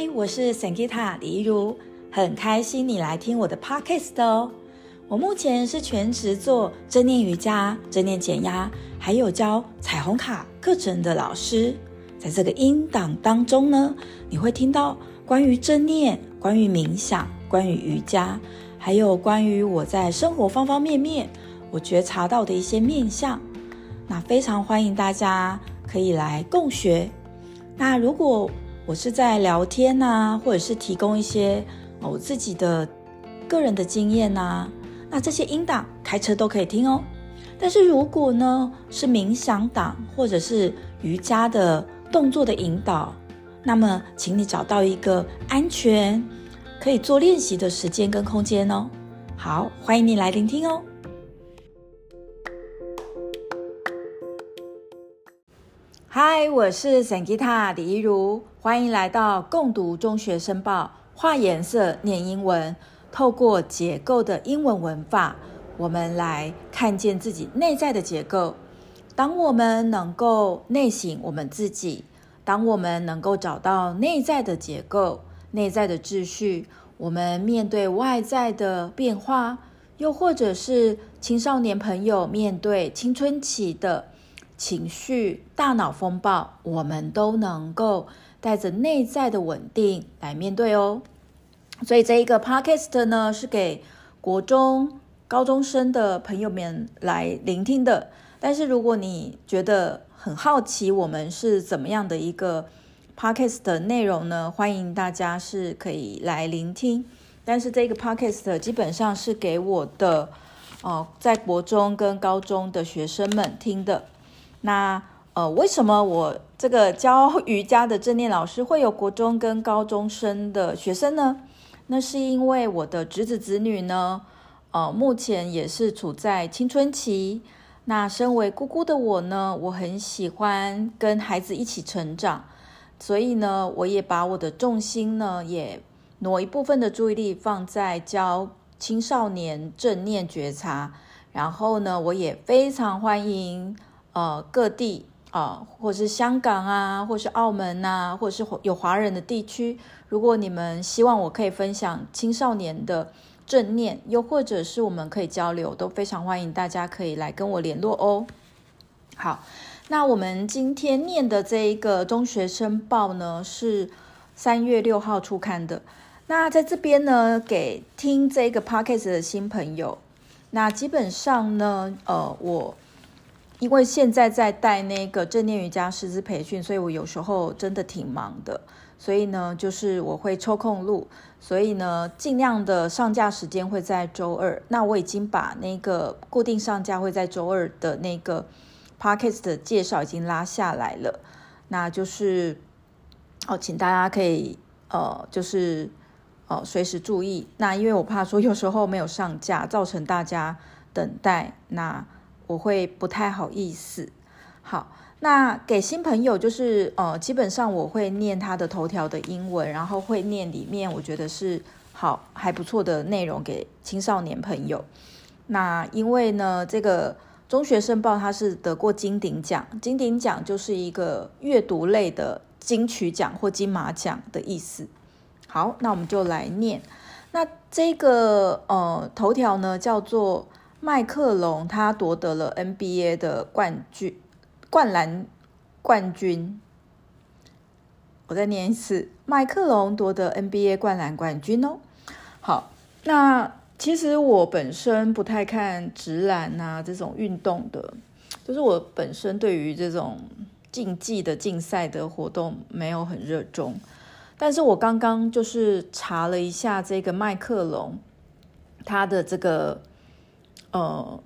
嗨，我是 Sangita 李怡如，很开心你来听我的 Podcast 哦。我目前是全职做正念瑜伽、正念减压，还有教彩虹卡课程的老师。在这个音档当中呢，你会听到关于正念、关于冥想、关于瑜伽，还有关于我在生活方方面面我觉察到的一些面向。那非常欢迎大家可以来共学。那如果我是在聊天呐，或者是提供一些我自己的个人的经验呐，那这些音档开车都可以听哦。但是如果呢是冥想档或者是瑜伽的动作的引导，那么请你找到一个安全可以做练习的时间跟空间哦。好，欢迎你来聆听哦。嗨，我是 Sangita 李怡如，欢迎来到共读中学生报，画颜色念英文，透过结构的英文文法，我们来看见自己内在的结构。当我们能够内省我们自己，当我们能够找到内在的结构、内在的秩序，我们面对外在的变化，又或者是青少年朋友面对青春期的。情绪、大脑风暴，我们都能够带着内在的稳定来面对哦。所以这一个 podcast 呢，是给国中、高中生的朋友们来聆听的。但是如果你觉得很好奇，我们是怎么样的一个 podcast 的内容呢？欢迎大家是可以来聆听。但是这个 podcast 基本上是给我的哦，在国中跟高中的学生们听的。那呃，为什么我这个教瑜伽的正念老师会有国中跟高中生的学生呢？那是因为我的侄子侄女呢，呃，目前也是处在青春期。那身为姑姑的我呢，我很喜欢跟孩子一起成长，所以呢，我也把我的重心呢，也挪一部分的注意力放在教青少年正念觉察。然后呢，我也非常欢迎。呃，各地啊、或是香港啊，或是澳门呐，或者是有华人的地区，如果你们希望我可以分享青少年的正念，又或者是我们可以交流，都非常欢迎大家可以来跟我联络哦。好，那我们今天念的这一个中学生报呢，是三月六号出刊的。那在这边呢，给听这个 podcast 的新朋友，那基本上呢，呃，我。因为现在在带那个正念瑜伽师资培训，所以我有时候真的挺忙的。所以呢，就是我会抽空录，所以呢，尽量的上架时间会在周二。那我已经把那个固定上架会在周二的那个 podcast 的介绍已经拉下来了。那就是哦，请大家可以呃，就是呃，随时注意。那因为我怕说有时候没有上架，造成大家等待。那我会不太好意思。好，那给新朋友就是呃，基本上我会念他的头条的英文，然后会念里面我觉得是好还不错的内容给青少年朋友。那因为呢，这个中学生报它是得过金鼎奖，金鼎奖就是一个阅读类的金曲奖或金马奖的意思。好，那我们就来念。那这个呃头条呢叫做。麦克龙他夺得了 NBA 的冠军，灌篮冠军。我再念一次，麦克龙夺得 NBA 灌篮冠军哦。好，那其实我本身不太看直篮啊这种运动的，就是我本身对于这种竞技的竞赛的活动没有很热衷。但是我刚刚就是查了一下这个麦克龙，他的这个。呃，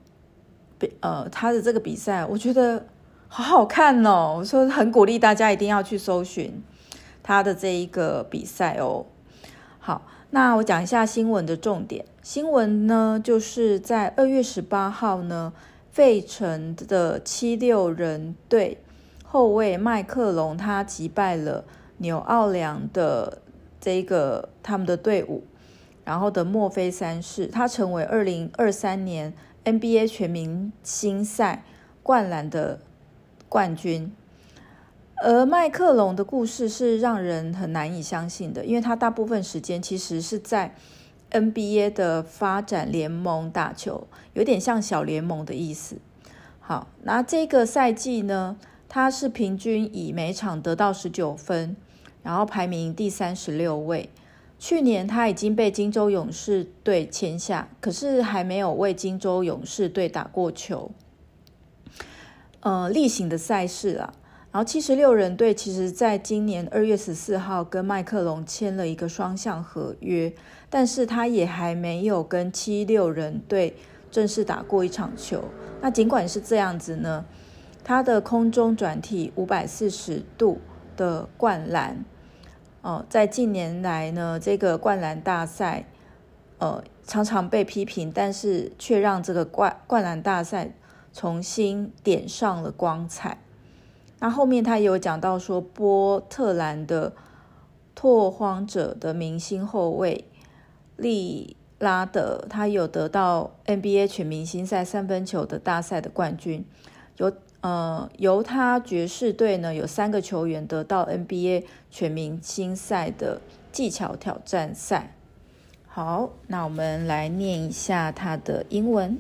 比呃，他的这个比赛，我觉得好好看哦。我说很鼓励大家一定要去搜寻他的这一个比赛哦。好，那我讲一下新闻的重点。新闻呢，就是在二月十八号呢，费城的七六人队后卫麦克龙他击败了纽奥良的这个他们的队伍。然后的墨菲三世，他成为二零二三年 NBA 全明星赛灌篮的冠军。而麦克龙的故事是让人很难以相信的，因为他大部分时间其实是在 NBA 的发展联盟打球，有点像小联盟的意思。好，那这个赛季呢，他是平均以每场得到十九分，然后排名第三十六位。去年他已经被金州勇士队签下，可是还没有为金州勇士队打过球。呃，例行的赛事啊。然后七十六人队其实在今年二月十四号跟麦克龙签了一个双向合约，但是他也还没有跟七六人队正式打过一场球。那尽管是这样子呢，他的空中转体五百四十度的灌篮，呃，在近年来呢，这个灌篮大赛，呃，常常被批评，但是却让这个灌灌篮大赛重新点上了光彩。那后面他有讲到说，波特兰的拓荒者的明星后卫利拉德，他有得到 NBA 全明星赛三分球的大赛的冠军。有呃犹他爵士队呢，有三个球员得到 NBA 全明星赛的技巧挑战赛。好，那我们来念一下他的英文。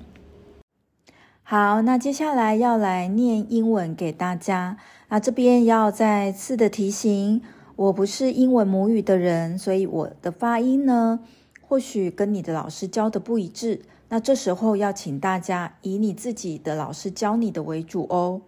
好，那接下来要来念英文给大家。那这边要再次的提醒，我不是英文母语的人，所以我的发音呢，或许跟你的老师教的不一致。那这时候要请大家以你自己的老师教你的为主哦。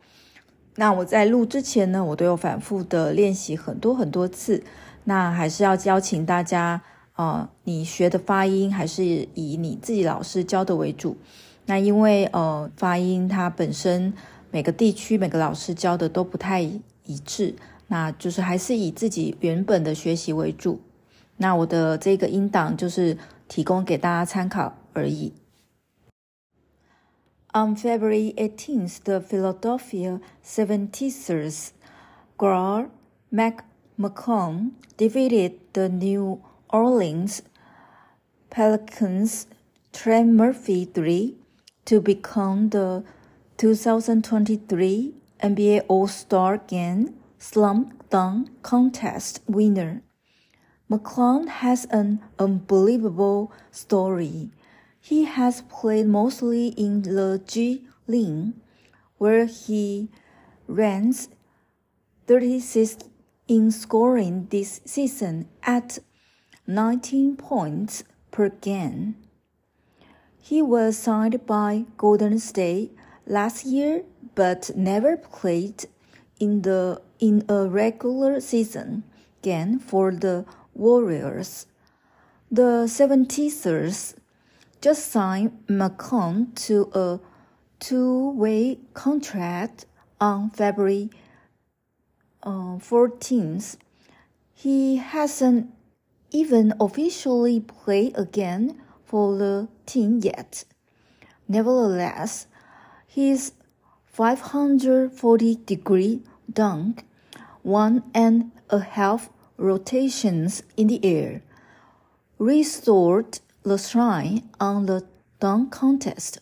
那我在录之前呢，我都有反复的练习很多很多次。那还是要邀请大家，呃，你学的发音还是以你自己老师教的为主。那因为呃发音它本身每个地区每个老师教的都不太一致，那就是还是以自己原本的学习为主。那我的这个音档就是提供给大家参考而已。On February 18th, the Philadelphia 76ers guard defeated the New Orleans Pelicans Trey Murphy three to become the 2023 NBA All-Star Game Slam Dunk Contest winner. McClung has an unbelievable story. He has played mostly in the G League, where he ranks 36th in scoring this season at 19 points per game. He was signed by Golden State last year, but never played in the in a regular season game for the Warriors. The 76ers just signed McClung to a two-way contract on February uh, 14th. He hasn't even officially played again for the team yet. Nevertheless, his 540 degree dunk, one and a half rotations in the air, restored the shrine on the dunk contest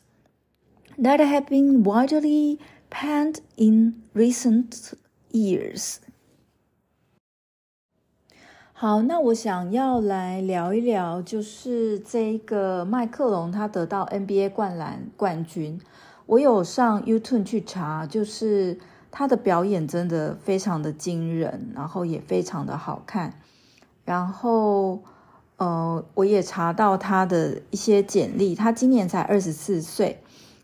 that have been widely panned in recent years. 好，那我想要来聊一聊，就是这个麦克龙他得到 NBA 灌篮冠军。我有上 YouTube 去查，就是他的表演真的非常的惊人，然后也非常的好看。然后，呃，我也查到他的一些简历，他今年才二十四岁，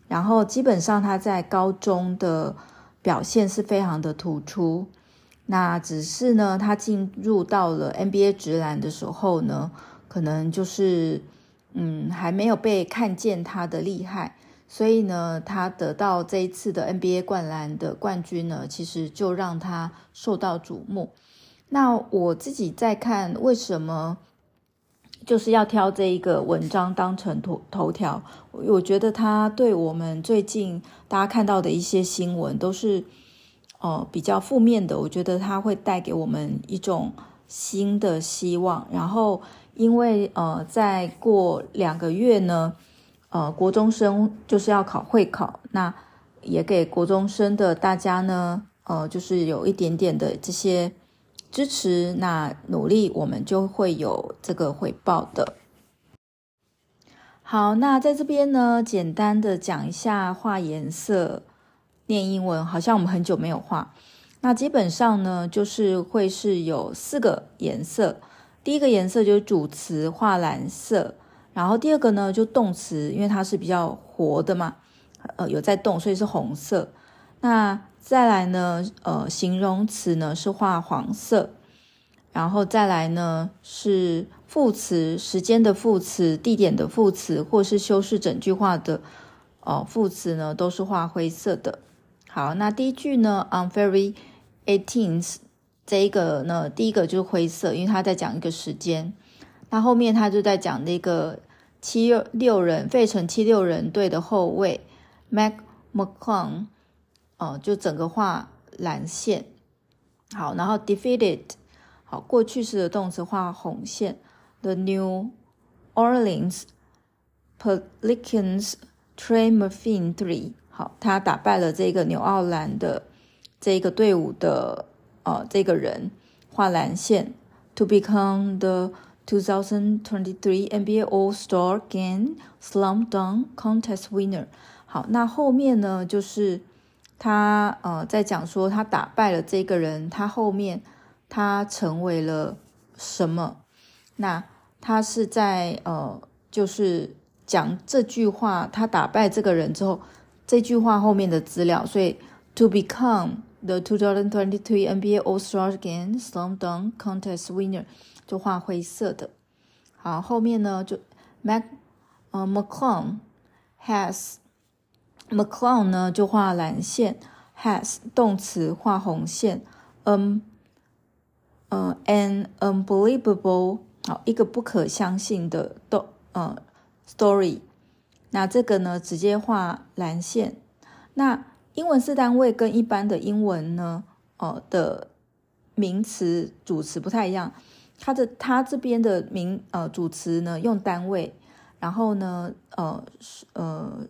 然后基本上他在高中的表现是非常的突出。那只是呢，他进入到了 NBA 职篮的时候呢，可能就是嗯还没有被看见他的厉害，所以呢，他得到这一次的 NBA 灌篮的冠军呢，其实就让他受到瞩目。那我自己在看为什么就是要挑这一个文章当成头头条，我觉得它对我们最近大家看到的一些新闻都是。哦，比较负面的，我觉得它会带给我们一种新的希望。然后，因为呃，再过两个月呢，呃，国中生就是要考会考，那也给国中生的大家呢，呃，就是有一点点的这些支持，那努力我们就会有这个回报的。好，那在这边呢，简单的讲一下画颜色念英文，好像我们很久没有画。那基本上呢，就是会是有四个颜色。第一个颜色就是主词画蓝色，然后第二个呢就动词，因为它是比较活的嘛，呃，有在动，所以是红色。那再来呢，呃，形容词呢是画黄色，然后再来呢是。副词、时间的副词、地点的副词，或是修饰整句话的哦副词呢，都是画灰色的。好，那第一句呢，On February eighteenth，这一个呢，第一个就是灰色，因为他在讲一个时间。那后面他就在讲那个七六人费城七六人队的后卫 Mac McClung，哦，就整个画蓝线。好，然后 defeated，好，过去式的动词画红线。The New Orleans Pelicans Trey Murphy three，好，他打败了这个纽奥兰的这个队伍的呃这个人画蓝线，to become the 2023 NBA All-Star Game Slam Dunk Contest winner。好，那后面呢就是他呃在讲说他打败了这个人，他后面他成为了什么？那他是在呃，就是讲这句话，他打败这个人之后，这句话后面的资料，所以 to become the 2023 NBA All-Star Game Slam Dunk Contest winner 就画灰色的。好，后面呢就 Mac 呃 McClung has McClung 呢就画蓝线，has 动词画红线，um 呃 an unbelievable 好，一个不可相信的动呃 story，那这个呢直接画蓝线。那英文四单位跟一般的英文呢，呃的名词主词不太一样。它的它这边的名呃主词呢用单位，然后呢呃呃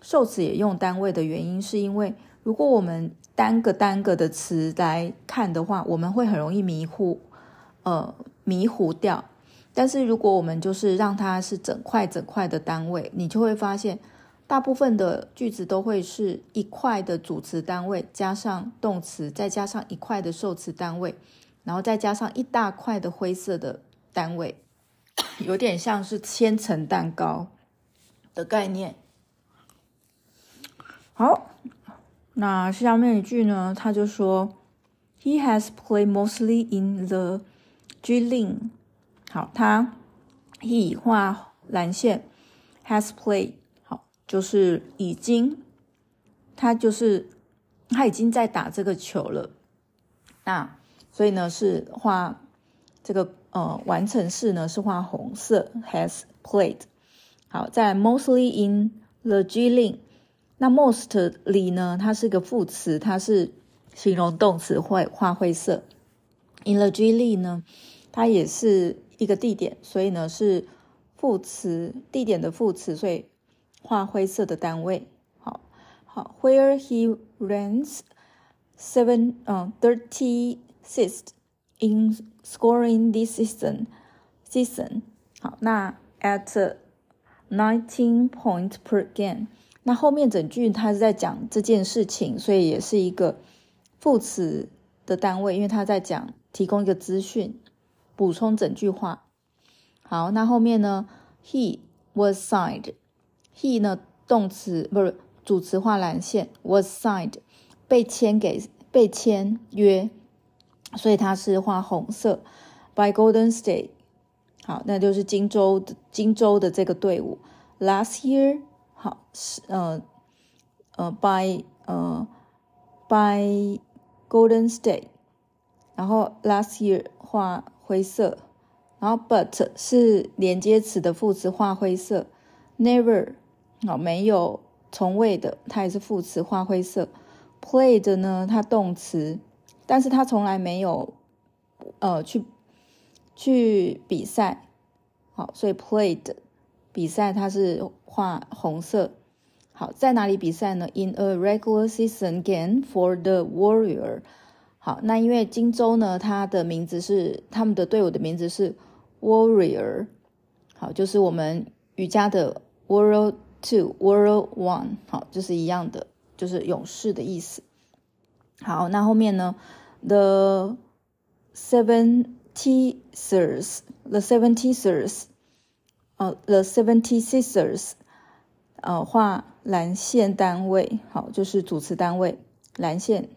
受词也用单位的原因，是因为如果我们单个单个的词来看的话，我们会很容易迷糊，呃。迷糊掉，但是如果我们就是让它是整块整块的单位，你就会发现，大部分的句子都会是一块的主词单位加上动词，再加上一块的受词单位，然后再加上一大块的灰色的单位，有点像是千层蛋糕的概念。好，那下面一句呢，他就说，He has played mostly in the G Ling 好，他 he 画蓝线，has played 好，就是已经，他就是他已经在打这个球了。那所以呢是画这个呃完成式呢是画红色，has played 好，在 mostly in the G-Link 那 mostly 呢它是个副词，它是形容动词，会画灰色。In the G League 呢，它也是一个地点，所以呢是副词，地点的副词，所以画灰色的单位。好，好，Where he ranks seven，嗯，thirty sixth in scoring this season。season，好，那 at nineteen point per game。 那后面整句它是在讲这件事情，所以也是一个副词的单位，因为他在讲。提供一个资讯，补充整句话。好，那后面呢？He was signed。He 呢？动词不是主词画蓝线，was signed 被签给被签约，所以它是画红色。By Golden State。好，那就是金州的金州的这个队伍。Last year，好是呃呃 by 呃 by Golden State。然后 last year 画灰色，然后 but 是连接词的副词画灰色，never 好没有从未的，它也是副词画灰色，played 呢它动词，但是它从来没有呃去去比赛，好，所以 played 比赛它是画红色，好，在哪里比赛呢？In a regular season game for the Warrior。好，那因为荆州呢，它的名字是他们的队伍的名字是 Warrior。好，就是我们瑜伽的 World Two、World One。好，就是一样的，就是勇士的意思。好，那后面呢？The seventy sers，the seventy sers 呃，The Seventy Sisters，呃，画蓝线单位，好，就是主词单位，蓝线。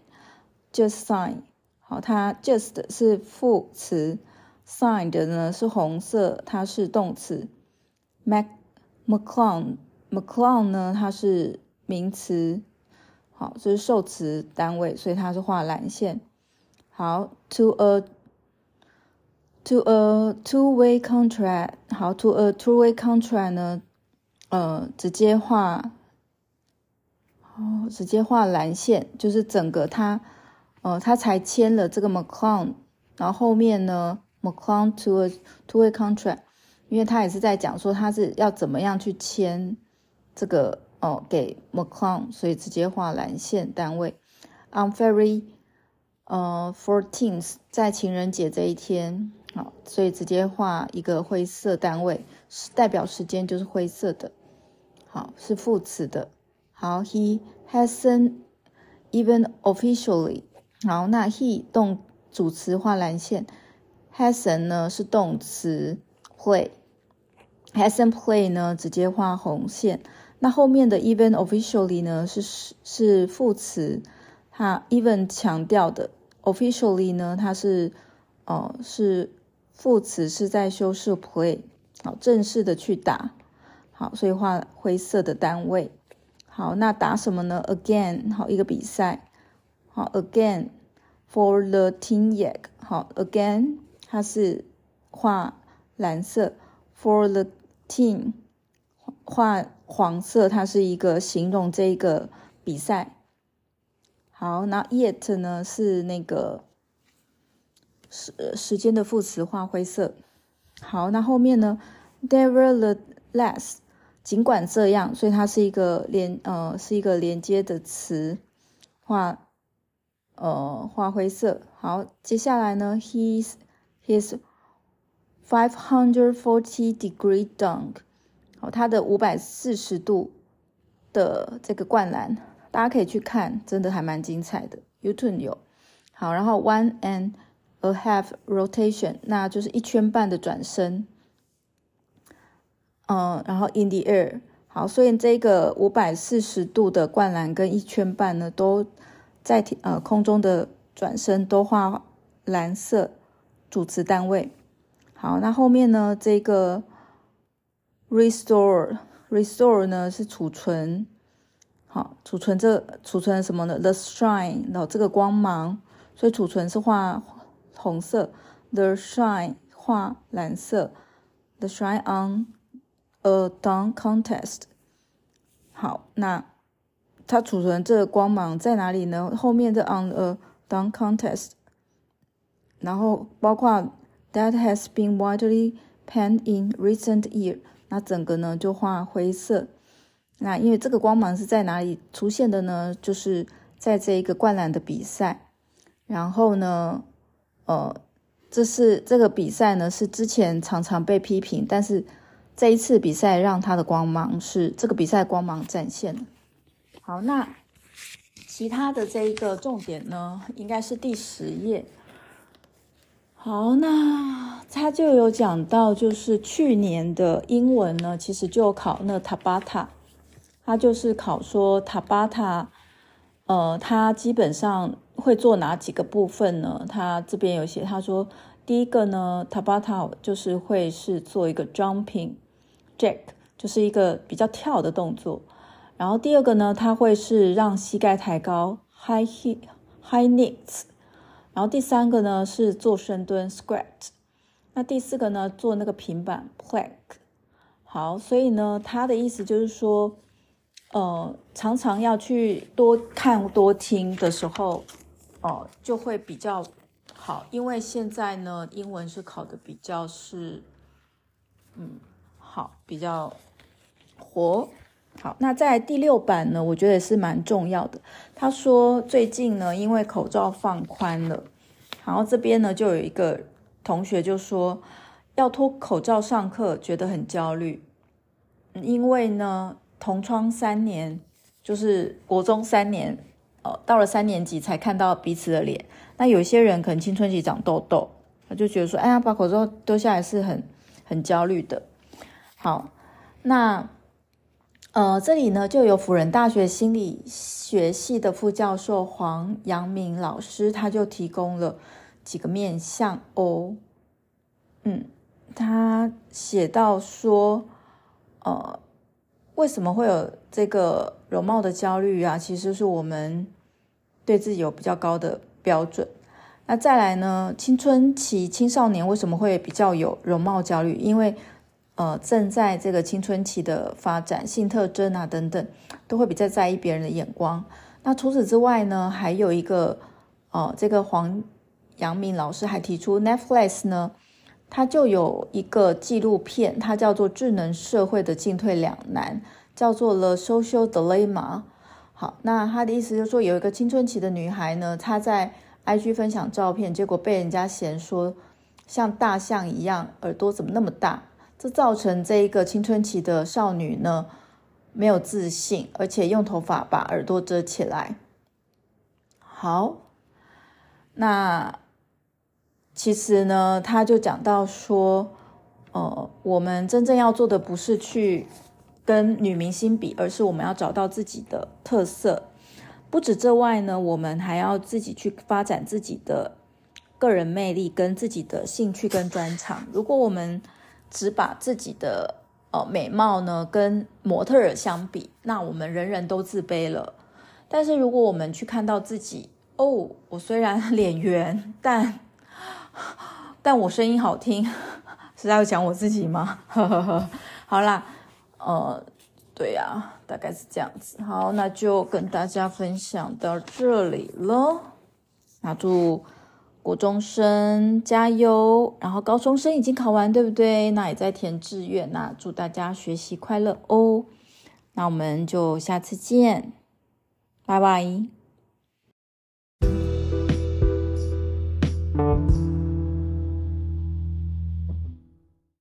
Just sign，好，它 just 是副词，sign 的呢是红色，它是动词。Mac McClung，McClung 呢，它是名词。好，这是受词单位，所以它是画蓝线。好，to a to a two-way contract。好，to a two-way contract 呢，呃，直接画，哦，直接画蓝线，就是整个他，呃，他才签了这个 McClung，然后后面呢，McClung to a two-way contract，因为他也是在讲说他是要怎么样去签这个。哦，给 McClung，所以直接画蓝线单位。On February 呃 fourteenth，在情人节这一天，好，所以直接画一个灰色单位，代表时间就是灰色的。好，是副词的。好，He hasn't even officially。好，那 he 动主词画蓝线，hasn't 呢是动词 play，hasn't play 呢直接画红线。那后面的 even officially 呢是是副词，它 even 强调的 officially 呢它是哦、呃、是副词是在修饰 play 好正式的去打好，所以画灰色的单位好，那打什么呢？Again 好一个比赛好 Again for the team yag 好 Again 它是画蓝色 for the team 画。黄色，它是一个形容这个比赛。好，那 yet 呢是那个时时间的副词，画灰色。好，那后面呢，nevertheless，尽管这样，所以它是一个连呃是一个连接的词，画呃画灰色。好，接下来呢，his his five hundred forty degree dunk。好，他的五百四十度的这个灌篮，大家可以去看，真的还蛮精彩的。YouTube 有。好，然后 one and a half rotation，那就是一圈半的转身。嗯，然后 in the air，好，所以这个五百四十度的灌篮跟一圈半呢，都在呃空中的转身都画蓝色主词单位。好，那后面呢这个。Restore, restore 呢是储存，好，储存这储存什么呢？The shine，然后这个光芒，所以储存是画红色，The shine 画蓝色，The shine on a dunk contest。好，那它储存这个光芒在哪里呢？后面的 on a dunk contest，然后包括 that has been widely panned in recent year。那整个呢就画灰色，那因为这个光芒是在哪里出现的呢？就是在这一个灌篮的比赛，然后呢，呃，这是这个比赛呢是之前常常被批评，但是这一次比赛让他的光芒是这个比赛光芒展现。好，那其他的这一个重点呢，应该是第十页。好，那他就有讲到，就是去年的英文呢，其实就考那 Tabata，他就是考说 Tabata，呃，他基本上会做哪几个部分呢？他这边有写，他说第一个呢，Tabata 就是会是做一个 jumping jack，就是一个比较跳的动作，然后第二个呢，他会是让膝盖抬高 high hip high knees。然后第三个呢是做深蹲 squat，那第四个呢做那个平板 plank。好，所以呢他的意思就是说，呃，常常要去多看多听的时候，哦、就会比较好，因为现在呢英文是考的比较是，嗯，好，比较活，好，那在第六版呢，我觉得也是蛮重要的。他说最近呢，因为口罩放宽了，然后这边呢就有一个同学就说要脱口罩上课，觉得很焦虑，因为呢同窗三年，就是国中三年，呃，到了三年级才看到彼此的脸。那有些人可能青春期长痘痘，他就觉得说，哎呀，把口罩丢下来是很很焦虑的。好，那。呃，这里呢就有辅仁大学心理学系的副教授黄阳明老师，他就提供了几个面向哦。嗯，他写到说，呃，为什么会有这个容貌的焦虑啊？其实是我们对自己有比较高的标准。那再来呢，青春期青少年为什么会比较有容貌焦虑？因为呃，正在这个青春期的发展，性特征啊等等，都会比较在意别人的眼光。那除此之外呢，还有一个，呃，这个黄阳明老师还提出，Netflix 呢，它就有一个纪录片，它叫做《智能社会的进退两难》，叫做《The Social Dilemma》。好，那他的意思就是说，有一个青春期的女孩呢，她在 IG 分享照片，结果被人家嫌说像大象一样，耳朵怎么那么大？这造成这一个青春期的少女呢，没有自信，而且用头发把耳朵遮起来。好，那其实呢，他就讲到说，呃，我们真正要做的不是去跟女明星比，而是我们要找到自己的特色。不止这外呢，我们还要自己去发展自己的个人魅力跟自己的兴趣跟专长。如果我们只把自己的呃美貌呢跟模特儿相比，那我们人人都自卑了。但是如果我们去看到自己，哦，我虽然 脸圆，但但我声音好听，是在讲我自己吗？呵呵呵，好啦，呃，对呀、大概是这样子。好，那就跟大家分享到这里了。那祝。国中生加油，然后高中生已经考完，对不对？那也在填志愿。那祝大家学习快乐哦。那我们就下次见，拜拜。